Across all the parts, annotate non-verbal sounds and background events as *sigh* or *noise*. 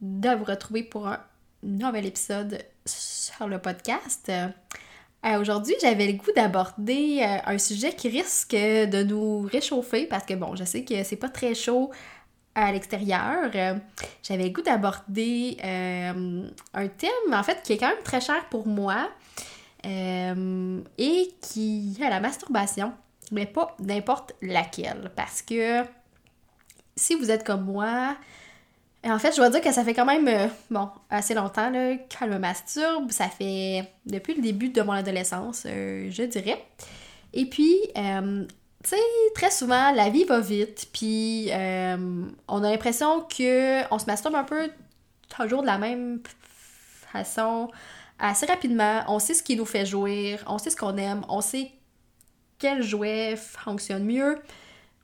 de vous retrouver pour un nouvel épisode sur le podcast. Euh, Aujourd'hui, j'avais le goût d'aborder euh, un sujet qui risque de nous réchauffer parce que bon, je sais que c'est pas très chaud à l'extérieur. J'avais le goût d'aborder euh, un thème en fait qui est quand même très cher pour moi et qui est la masturbation, mais pas n'importe laquelle parce que si vous êtes comme moi, en fait, je dois dire que ça fait quand même, euh, bon, assez longtemps là, que me masturbe. Ça fait depuis le début de mon adolescence, euh, je dirais. Et puis, euh, tu sais, très souvent, la vie va vite, puis on a l'impression que on se masturbe un peu toujours de la même façon, assez rapidement. On sait ce qui nous fait jouir, on sait ce qu'on aime, on sait quel jouet fonctionne mieux.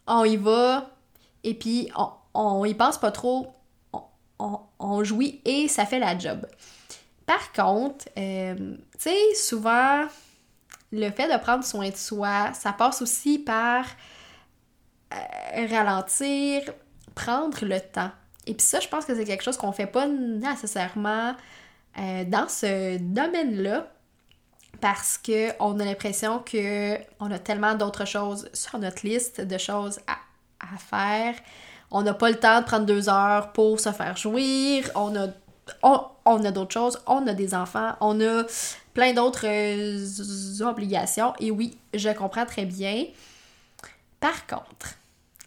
On y va, et puis on, on y pense pas trop on, on, jouit et ça fait la job. Par contre, euh, tu sais, souvent, le fait de prendre soin de soi, ça passe aussi par euh, ralentir, prendre le temps. Et puis ça, je pense que c'est quelque chose qu'on fait pas nécessairement euh, dans ce domaine-là parce qu'on a l'impression que on a tellement d'autres choses sur notre liste de choses à faire on n'a pas le temps de prendre deux heures pour se faire jouir, on a, on, d'autres choses, on a des enfants, on a plein d'autres euh, obligations. Et oui, je comprends très bien. Par contre,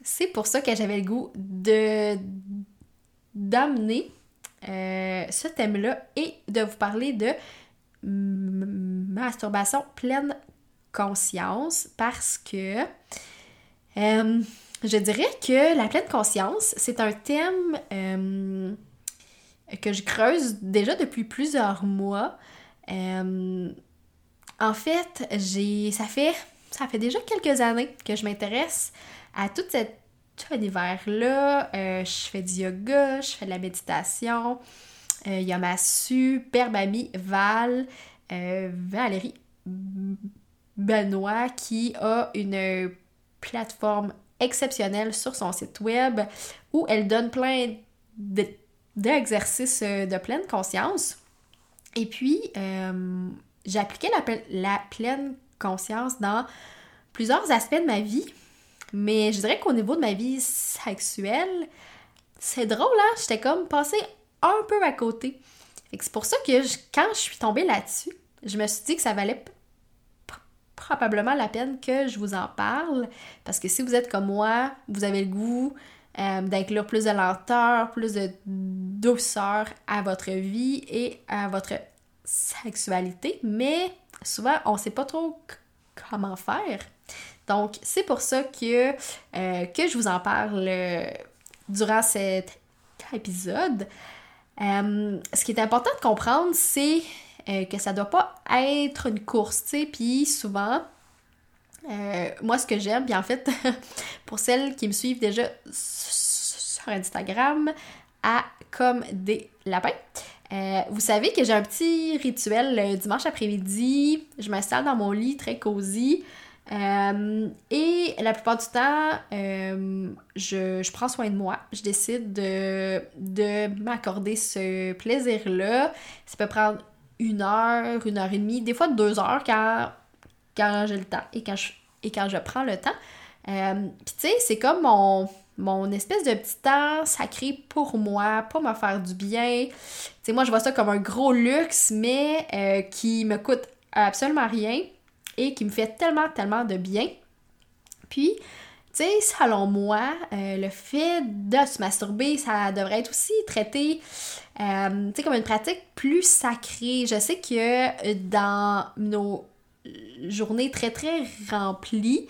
c'est pour ça que j'avais le goût de d'amener euh, ce thème-là et de vous parler de masturbation pleine conscience parce que euh, je dirais que la pleine conscience, c'est un thème euh, que je creuse déjà depuis plusieurs mois. Euh, en fait, j'ai ça fait ça fait déjà quelques années que je m'intéresse à tout cet univers-là. Euh, je fais du yoga, je fais de la méditation. Il y a ma superbe amie Val, Valérie Benoît, qui a une plateforme exceptionnelle sur son site web où elle donne plein d'exercices de, de, pleine conscience. Et puis, euh, j'ai la, pleine conscience dans plusieurs aspects de ma vie, mais je dirais qu'au niveau de ma vie sexuelle, c'est drôle, hein? J'étais comme passée un peu à côté. C'est pour ça que quand je suis tombée là-dessus, je me suis dit que ça valait probablement la peine que je vous en parle parce que si vous êtes comme moi, vous avez le goût euh, d'inclure plus de lenteur, plus de douceur à votre vie et à votre sexualité, mais souvent on sait pas trop comment faire. Donc c'est pour ça que, euh, que je vous en parle euh, durant cet épisode. Ce qui est important de comprendre, c'est euh, que ça doit pas être une course, tu puis souvent, euh, moi ce que j'aime, puis en fait, *laughs* pour celles qui me suivent déjà sur Instagram, à comme des lapins, euh, vous savez que j'ai un petit rituel le dimanche après-midi, je m'installe dans mon lit très cosy, et la plupart du temps, je, je, prends soin de moi. Je décide de, de m'accorder ce plaisir-là. Ça peut prendre une heure, une heure et demie, des fois deux heures quand, quand j'ai le temps et quand je, et quand je prends le temps. Euh, Puis tu sais, c'est comme mon, espèce de petit temps sacré pour moi, pour me faire du bien. Tu sais, moi je vois ça comme un gros luxe, mais euh, qui me coûte absolument rien et qui me fait tellement, tellement de bien. Puis, selon moi, euh, le fait de se masturber, ça devrait être aussi traité, euh, comme une pratique plus sacrée. Je sais que dans nos journées très, très remplies,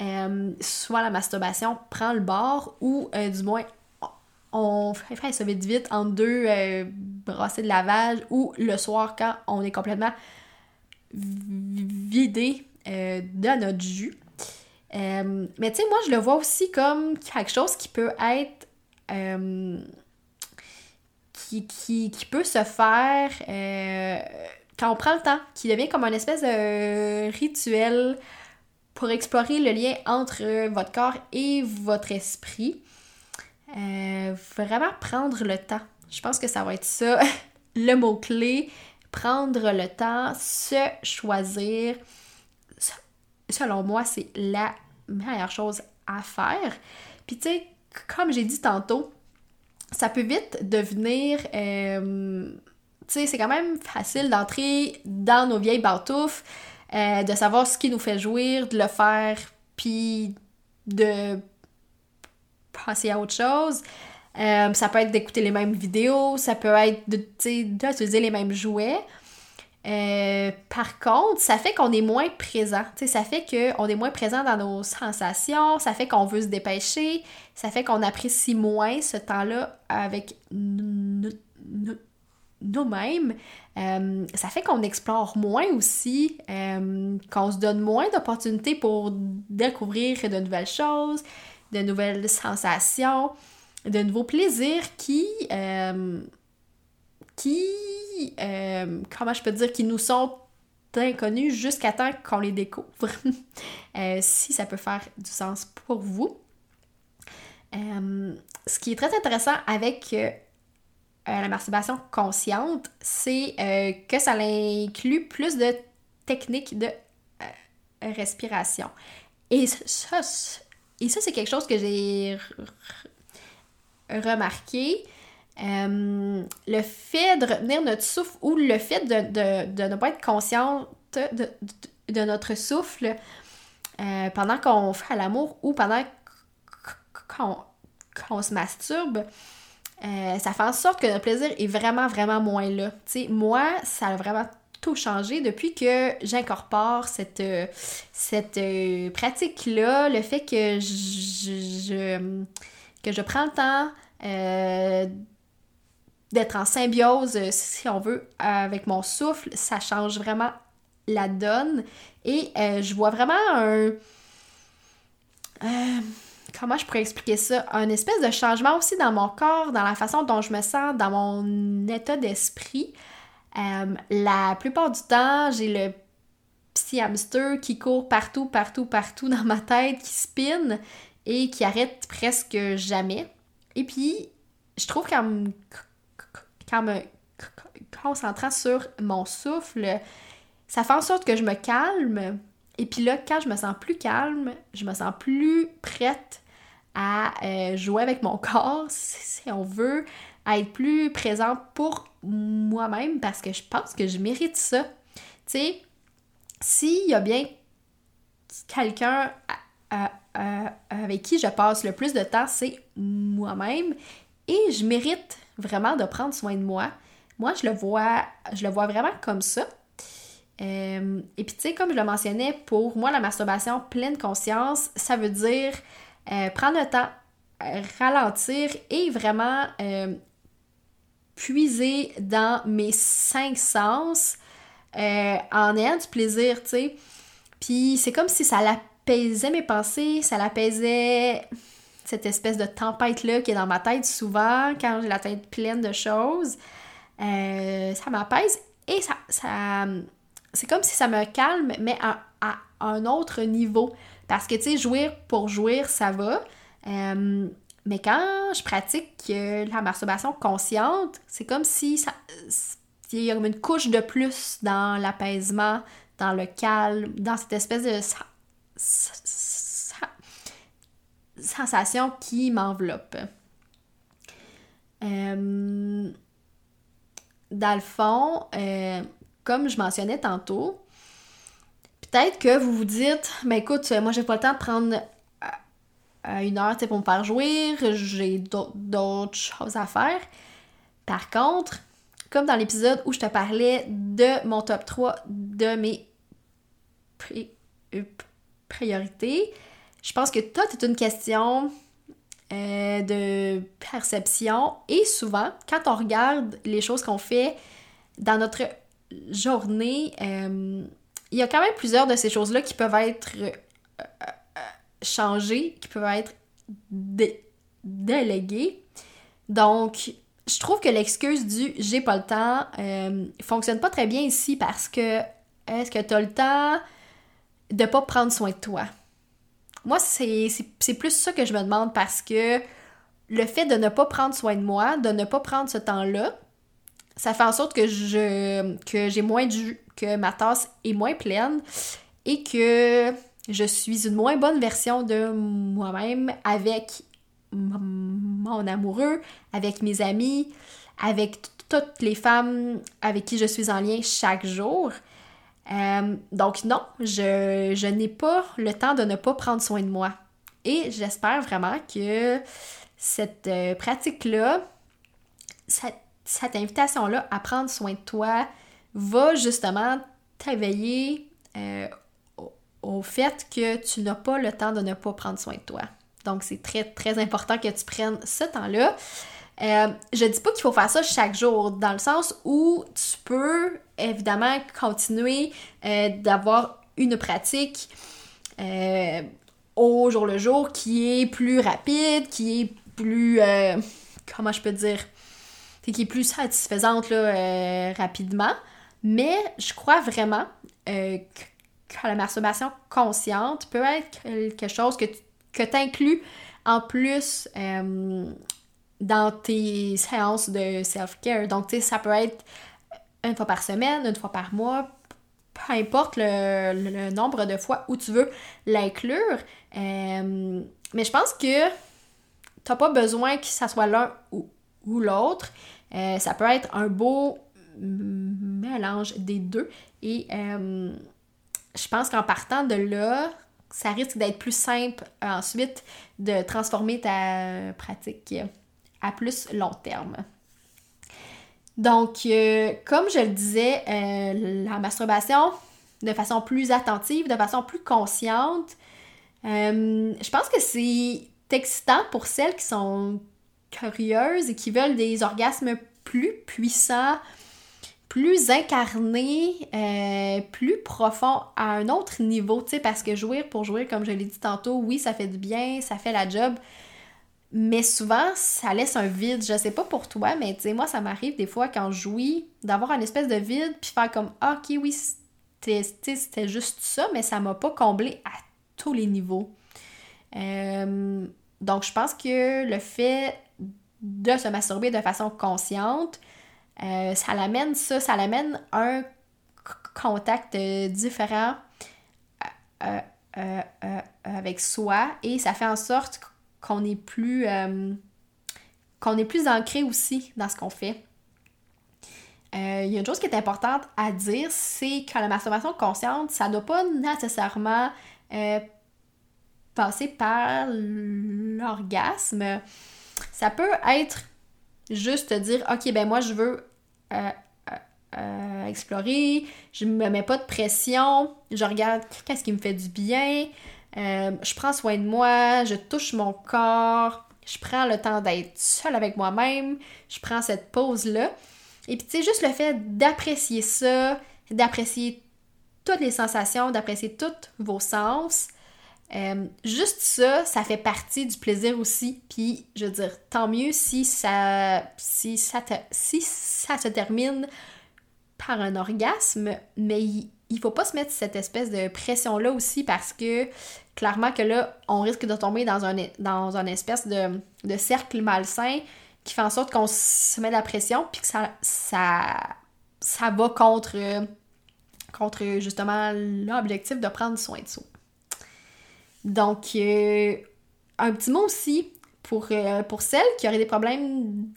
euh, soit la masturbation prend le bord ou euh, du moins on fait ça vite vite en deux euh, brassées de lavage ou le soir quand on est complètement vidé euh, de notre jus. Euh, mais tu sais, moi, je le vois aussi comme quelque chose qui peut être. Qui, qui, qui, peut se faire quand on prend le temps, qui devient comme un espèce de rituel pour explorer le lien entre votre corps et votre esprit. Euh, vraiment prendre le temps. Je pense que ça va être ça, *laughs* le mot-clé. Prendre le temps, se choisir. Selon moi, c'est la meilleure chose à faire. Puis tu sais, comme j'ai dit tantôt, ça peut vite devenir... Euh, tu sais, c'est quand même facile d'entrer dans nos vieilles pantoufles, euh, de savoir ce qui nous fait jouir, de le faire, puis de passer à autre chose. Euh, ça peut être d'écouter les mêmes vidéos, ça peut être d'utiliser les mêmes jouets. Euh, par contre, ça fait qu'on est moins présent. ça fait qu'on est moins présent dans nos sensations, ça fait qu'on veut se dépêcher, ça fait qu'on apprécie moins ce temps-là avec nous-mêmes. Euh, ça fait qu'on explore moins aussi, qu'on se donne moins d'opportunités pour découvrir de nouvelles choses, de nouvelles sensations, de nouveaux plaisirs qui, euh, qui, euh, comment je peux dire, qui nous sont inconnus jusqu'à temps qu'on les découvre. *laughs* Euh, si ça peut faire du sens pour vous. ce qui est très intéressant avec la masturbation consciente, c'est que ça inclut plus de techniques de respiration. Et ça, et ça, c'est quelque chose que j'ai remarqué. Euh, le fait de retenir notre souffle ou le fait de, ne pas être consciente de, notre souffle euh, pendant qu'on fait l'amour ou pendant qu'on se masturbe, euh, ça fait en sorte que notre plaisir est vraiment, vraiment moins là. sais, moi, ça a vraiment tout changé depuis que j'incorpore cette, cette pratique-là, le fait que je, que je prends le temps d'être en symbiose, si on veut, avec mon souffle, ça change vraiment la donne. Et je vois vraiment un... comment je pourrais expliquer ça? Un espèce de changement aussi dans mon corps, dans la façon dont je me sens, dans mon état d'esprit. Euh, la plupart du temps, j'ai le petit hamster qui court partout, partout, partout dans ma tête, qui spinne et qui arrête presque jamais. Et puis, je trouve qu'en me concentrant sur mon souffle, ça fait en sorte que je me calme. Et puis là, quand je me sens plus calme, je me sens plus prête à euh, jouer avec mon corps, si on veut, à être plus présente pour moi-même parce que je pense que je mérite ça. Tu sais, s'il y a bien quelqu'un avec qui je passe le plus de temps, c'est moi-même et je mérite vraiment de prendre soin de moi. Moi, je le vois, je le vois vraiment comme ça. Euh, et puis, tu sais, comme je le mentionnais, pour moi, la masturbation pleine conscience, ça veut dire euh, prendre le temps, ralentir et vraiment euh, puiser dans mes cinq sens euh, en ayant du plaisir, tu sais. Puis c'est comme si ça l'apaisait mes pensées, ça l'apaisait cette espèce de tempête-là qui est dans ma tête souvent quand j'ai la tête pleine de choses. Euh, ça m'apaise et ça, ça c'est comme si ça me calme, mais à, un autre niveau. Parce que, tu sais, jouir pour jouir, ça va. Euh, mais quand je pratique euh, la masturbation consciente, c'est comme si il y a une couche de plus dans l'apaisement, dans le calme, dans cette espèce de sensation qui m'enveloppe. Euh, dans le fond, euh, comme je mentionnais tantôt, peut-être que vous vous dites, mais ben écoute, moi j'ai pas le temps de prendre une heure pour me faire jouir, j'ai d'autres choses à faire. Par contre, comme dans l'épisode où je te parlais de mon top 3 de mes euh, priorités, je pense que toi, c'est une question euh, de perception. Et souvent, quand on regarde les choses qu'on fait dans notre journée, euh, il y a quand même plusieurs de ces choses-là qui peuvent être changées, qui peuvent être déléguées. Donc, je trouve que l'excuse du j'ai pas le temps euh, fonctionne pas très bien ici parce que est-ce que tu as le temps de pas prendre soin de toi? Moi, c'est plus ça que je me demande parce que le fait de ne pas prendre soin de moi, de ne pas prendre ce temps-là, ça fait en sorte que je que j'ai moins de que ma tasse est moins pleine et que je suis une moins bonne version de moi-même avec mon amoureux, avec mes amis, avec toutes les femmes avec qui je suis en lien chaque jour. Euh, donc non, je, n'ai pas le temps de ne pas prendre soin de moi. Et j'espère vraiment que cette euh, pratique-là, cette, invitation-là à prendre soin de toi va justement t'éveiller euh, au fait que tu n'as pas le temps de ne pas prendre soin de toi. Donc, c'est très, très important que tu prennes ce temps-là. Euh, je dis pas qu'il faut faire ça chaque jour, dans le sens où tu peux évidemment continuer euh, d'avoir une pratique euh, au jour le jour qui est plus rapide, qui est plus. comment je peux dire Qui est plus satisfaisante là, rapidement. Mais je crois vraiment que la masturbation consciente peut être quelque chose que tu que inclus en plus euh, dans tes séances de self-care. Donc, tu sais, ça peut être une fois par semaine, une fois par mois, peu importe le, nombre de fois où tu veux l'inclure. Euh, mais je pense que t'as pas besoin que ça soit l'un ou, l'autre. Euh, ça peut être un beau mélange des deux. Et je pense qu'en partant de là, ça risque d'être plus simple ensuite de transformer ta pratique plus long terme. Donc, euh, comme je le disais, euh, la masturbation, de façon plus attentive, de façon plus consciente, euh, je pense que c'est excitant pour celles qui sont curieuses et qui veulent des orgasmes plus puissants, plus incarné, euh, plus profond à un autre niveau, tu sais, parce que jouir pour jouir, comme je l'ai dit tantôt, oui, ça fait du bien, ça fait la job, mais souvent, ça laisse un vide. Je sais pas pour toi, mais tu sais, moi, ça m'arrive des fois quand je jouis d'avoir une espèce de vide, puis faire comme, ah, ok, oui, c'était juste ça, mais ça m'a pas comblé à tous les niveaux. Euh, donc, je pense que le fait de se masturber de façon consciente, euh, ça l'amène ça, ça l'amène un contact euh, différent avec soi et ça fait en sorte qu'on est plus qu'on est plus ancré aussi dans ce qu'on fait. Il y a une chose qui est importante à dire, c'est que la masturbation consciente, ça ne doit pas nécessairement passer par l'orgasme. Ça peut être juste te dire, OK, ben moi, je veux euh, euh, euh, explorer, je me mets pas de pression, je regarde qu'est-ce qui me fait du bien, je prends soin de moi, je touche mon corps, je prends le temps d'être seule avec moi-même, je prends cette pause-là. Et puis, tu sais, juste le fait d'apprécier ça, d'apprécier toutes les sensations, d'apprécier tous vos sens, euh, juste ça, ça fait partie du plaisir aussi. Puis, je veux dire, tant mieux si ça, si ça, si ça se termine par un orgasme, mais il, il faut pas se mettre cette espèce de pression-là aussi parce que clairement que là, on risque de tomber dans un, dans espèce de, de cercle malsain qui fait en sorte qu'on se met de la pression puis que ça, ça, ça va contre, contre justement l'objectif de prendre soin de soi. Donc, euh, un petit mot aussi pour, euh, pour celles qui auraient des problèmes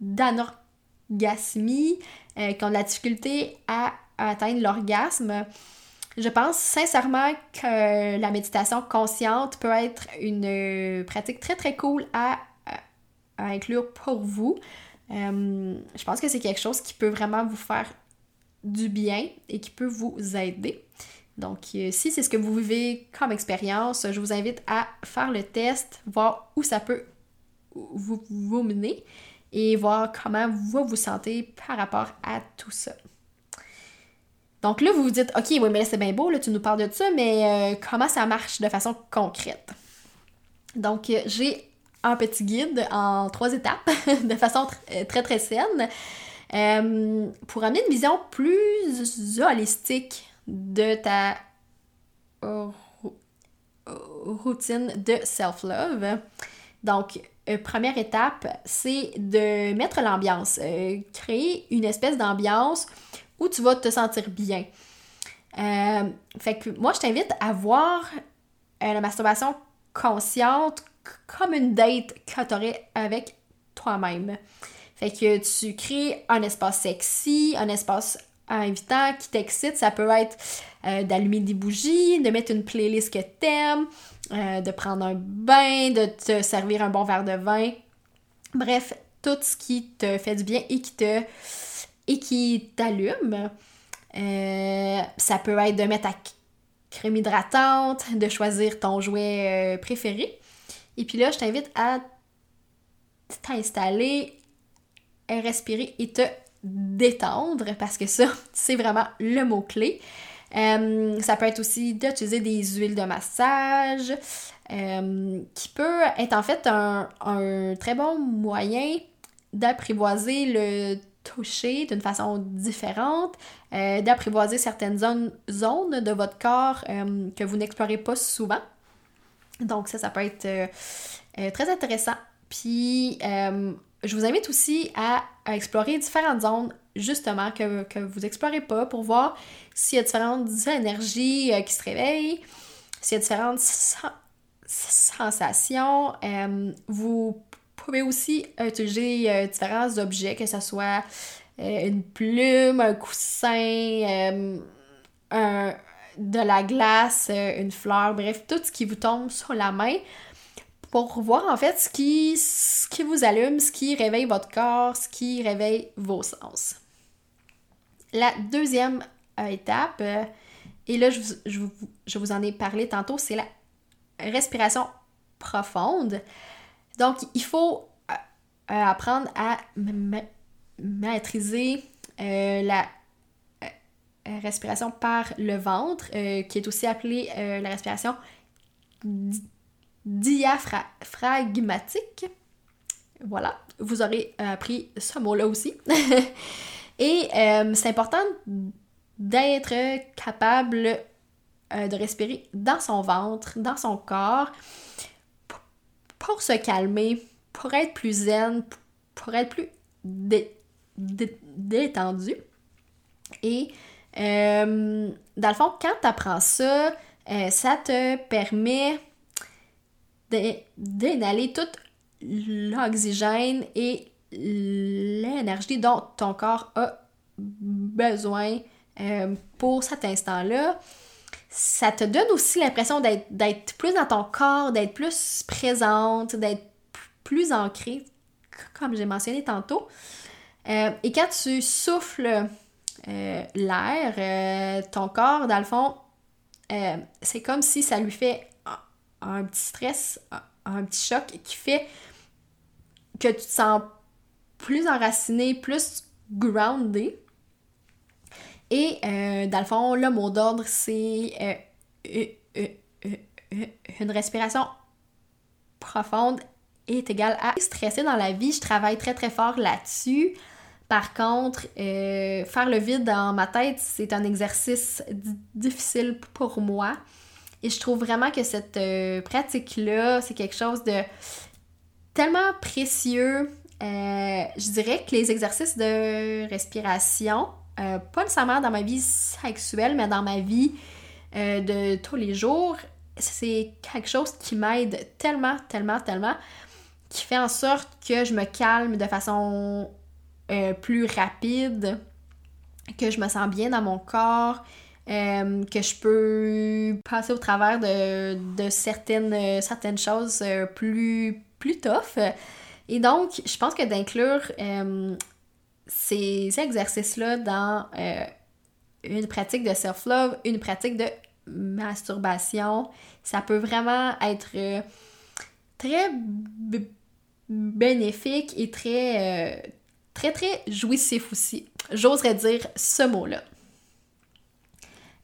d'anorgasmie, euh, qui ont de la difficulté à, atteindre l'orgasme. Je pense sincèrement que la méditation consciente peut être une pratique très très cool à, à inclure pour vous. je pense que c'est quelque chose qui peut vraiment vous faire du bien et qui peut vous aider. Donc, euh, si c'est ce que vous vivez comme expérience, je vous invite à faire le test, voir où ça peut vous, menez et voir comment vous vous sentez par rapport à tout ça. Donc là, vous vous dites, OK, oui, mais c'est bien beau, là, tu nous parles de ça, mais euh, comment ça marche de façon concrète? Donc, euh, j'ai un petit guide en trois étapes, *laughs* de façon euh, très, très saine, pour amener une vision plus holistique de ta routine de self-love. Donc, première étape, c'est de mettre l'ambiance, créer une espèce d'ambiance où tu vas te sentir bien. Euh, fait que moi, je t'invite à voir euh, la masturbation consciente comme une date que tu aurais avec toi-même. Fait que tu crées un espace sexy, un espace invitant qui t'excite. Ça peut être euh, d'allumer des bougies, de mettre une playlist que t'aimes, de prendre un bain, de te servir un bon verre de vin. Bref, tout ce qui te fait du bien et qui te et qui t'allume. Euh, ça peut être de mettre ta crème hydratante, de choisir ton jouet euh, préféré. Et puis là, je t'invite à t'installer, respirer et te détendre parce que ça, *laughs* c'est vraiment le mot-clé. Euh, ça peut être aussi d'utiliser des huiles de massage qui peut être en fait un, un très bon moyen d'apprivoiser le toucher d'une façon différente, euh, d'apprivoiser certaines zones, de votre corps euh, que vous n'explorez pas souvent. Donc ça, ça peut être euh, très intéressant. Puis je vous invite aussi à, explorer différentes zones justement que, que vous n'explorez pas pour voir s'il y a différentes énergies qui se réveillent, s'il y a différentes sensations. vous pouvez aussi utiliser euh, différents objets, que ce soit euh, une plume, un coussin, euh, de la glace, une fleur, bref, tout ce qui vous tombe sur la main pour voir en fait ce qui, ce qui vous allume, ce qui réveille votre corps, ce qui réveille vos sens. La deuxième étape, et là je, je vous en ai parlé tantôt, c'est la respiration profonde. Donc, il faut euh, euh, apprendre à maîtriser euh, la respiration par le ventre, qui est aussi appelée la respiration diaphragmatique. Voilà, vous aurez appris ce mot-là aussi. *laughs* Et c'est important d'être capable de respirer dans son ventre, dans son corps, pour se calmer, pour être plus zen, pour être plus détendu. Et euh, dans le fond, quand tu apprends ça, euh, ça te permet d'inhaler tout l'oxygène et l'énergie dont ton corps a besoin euh, pour cet instant-là ça te donne aussi l'impression d'être plus dans ton corps, d'être plus présente, d'être plus ancrée, comme j'ai mentionné tantôt. Euh, et quand tu souffles euh, l'air, euh, ton corps, dans le fond, c'est comme si ça lui fait un, petit stress, un, petit choc qui fait que tu te sens plus enraciné, plus groundé. Et euh, dans le fond, le mot d'ordre, c'est euh, une respiration profonde est égale à stresser dans la vie. Je travaille très très fort là-dessus. Par contre, euh, faire le vide dans ma tête, c'est un exercice difficile pour moi. Et je trouve vraiment que cette pratique-là, c'est quelque chose de tellement précieux. je dirais que les exercices de respiration, euh, pas nécessairement dans ma vie sexuelle, mais dans ma vie euh, de tous les jours, c'est quelque chose qui m'aide tellement, tellement, tellement, qui fait en sorte que je me calme de façon euh, plus rapide, que je me sens bien dans mon corps, que je peux passer au travers de, certaines, certaines choses plus, plus tough. Et donc, je pense que d'inclure ces exercices-là dans euh, une pratique de self-love, une pratique de masturbation, ça peut vraiment être euh, très bénéfique et très, euh, très, très jouissif aussi. J'oserais dire ce mot-là.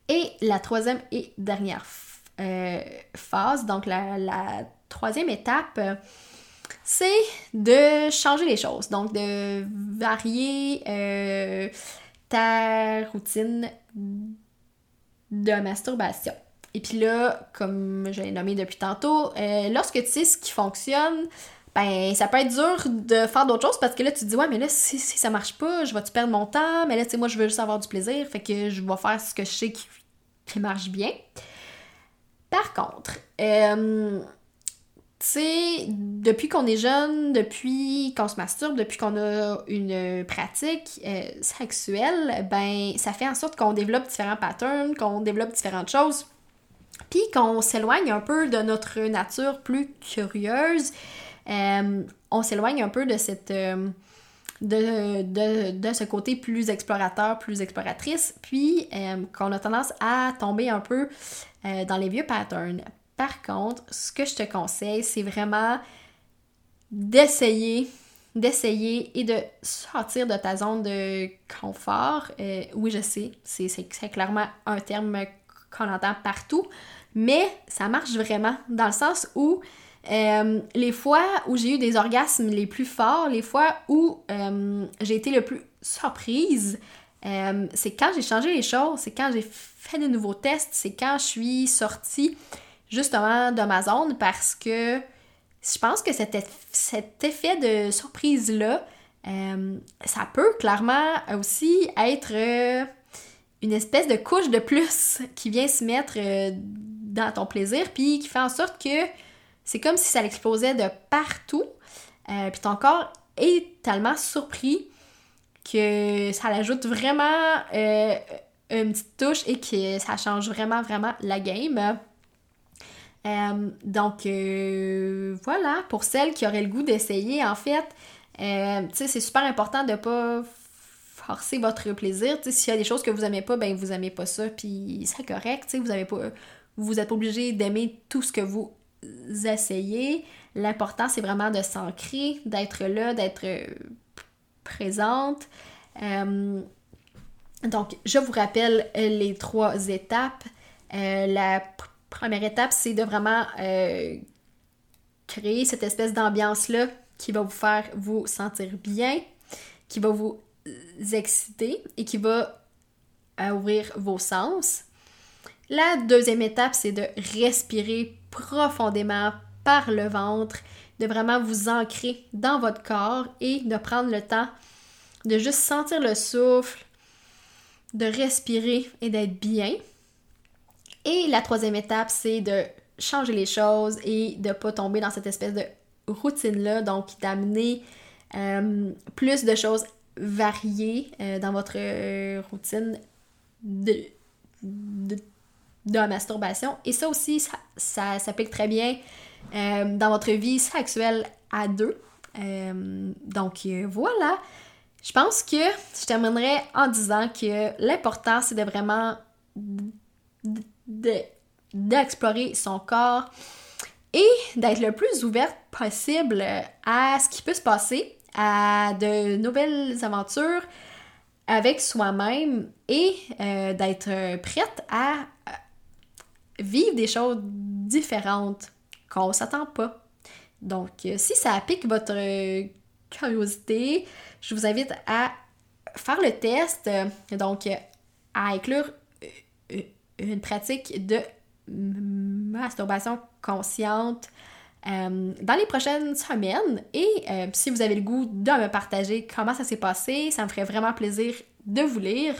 Et la troisième et dernière euh, phase, donc la, la troisième étape, c'est de changer les choses. Donc, de varier euh, ta routine de masturbation. Et puis là, comme je l'ai nommé depuis tantôt, euh, lorsque tu sais ce qui fonctionne, ben ça peut être dur de faire d'autres choses parce que là tu te dis ouais mais là si, ça marche pas, je vais-tu perdre mon temps, mais là tu sais moi je veux juste avoir du plaisir, fait que je vais faire ce que je sais qui, marche bien. Par contre, euh, sais, depuis qu'on est jeune, depuis qu'on se masturbe, depuis qu'on a une pratique euh, sexuelle, ben ça fait en sorte qu'on développe différents patterns, qu'on développe différentes choses, puis qu'on s'éloigne un peu de notre nature plus curieuse. Euh, on s'éloigne un peu de cette... Euh, de, de, de, ce côté plus explorateur, plus exploratrice, puis qu'on a tendance à tomber un peu dans les vieux patterns. Par contre, ce que je te conseille, c'est vraiment d'essayer, d'essayer et de sortir de ta zone de confort. Euh, oui, je sais, c'est clairement un terme qu'on entend partout, mais ça marche vraiment dans le sens où euh, les fois où j'ai eu des orgasmes les plus forts, les fois où euh, j'ai été le plus surprise, c'est quand j'ai changé les choses, c'est quand j'ai fait des nouveaux tests, c'est quand je suis sortie justement de ma zone parce que je pense que cet, effet de surprise-là, euh, ça peut clairement aussi être euh, une espèce de couche de plus *laughs* qui vient se mettre euh, dans ton plaisir, puis qui fait en sorte que c'est comme si ça l'explosait de partout, puis ton corps est tellement surpris que ça l'ajoute vraiment une petite touche et que ça change vraiment, vraiment la game. Euh, donc euh, voilà, pour celles qui auraient le goût d'essayer, en fait, euh, c'est super important de pas forcer votre plaisir. S'il y a des choses que vous aimez pas, ben vous aimez pas ça, puis c'est correct, vous avez pas... Vous êtes pas obligé d'aimer tout ce que vous essayez. L'important, c'est vraiment de s'ancrer, d'être là, d'être présente. donc, je vous rappelle les trois étapes. la première étape, c'est de vraiment euh, créer cette espèce d'ambiance-là qui va vous faire vous sentir bien, qui va vous exciter et qui va euh, ouvrir vos sens. La deuxième étape, c'est de respirer profondément par le ventre, de vraiment vous ancrer dans votre corps et de prendre le temps de juste sentir le souffle, de respirer et d'être bien. Et la troisième étape, c'est de changer les choses et de ne pas tomber dans cette espèce de routine-là, donc d'amener euh, plus de choses variées euh, dans votre euh, routine de, de, de, masturbation. Et ça aussi, ça, s'applique très bien dans votre vie sexuelle à deux. donc voilà. Je pense que je terminerai en disant que l'important, c'est de vraiment d'explorer son corps et d'être le plus ouverte possible à ce qui peut se passer, à de nouvelles aventures avec soi-même et euh, d'être prête à euh, vivre des choses différentes qu'on s'attend pas. Donc, euh, si ça pique votre curiosité, je vous invite à faire le test, donc à inclure une pratique de masturbation consciente euh, dans les prochaines semaines. Et euh, si vous avez le goût de me partager comment ça s'est passé, ça me ferait vraiment plaisir de vous lire.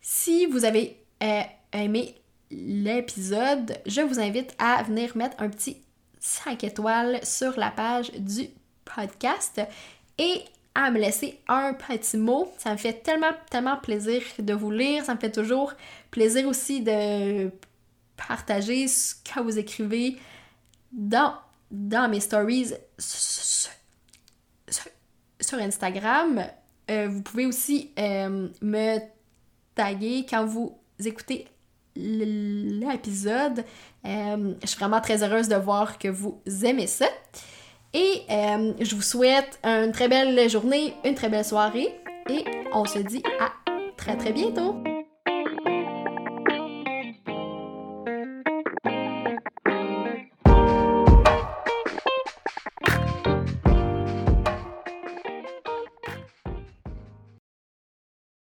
Si vous avez euh, aimé l'épisode, je vous invite à venir mettre un petit 5 étoiles sur la page du podcast et à me laisser un petit mot. Ça me fait tellement, tellement plaisir de vous lire. Ça me fait toujours plaisir aussi de partager ce que vous écrivez dans, dans mes stories sur, Instagram. Euh, vous pouvez aussi euh, me taguer quand vous écoutez l'épisode. Euh, je suis vraiment très heureuse de voir que vous aimez ça. Et euh, je vous souhaite une très belle journée, une très belle soirée et on se dit à très très bientôt.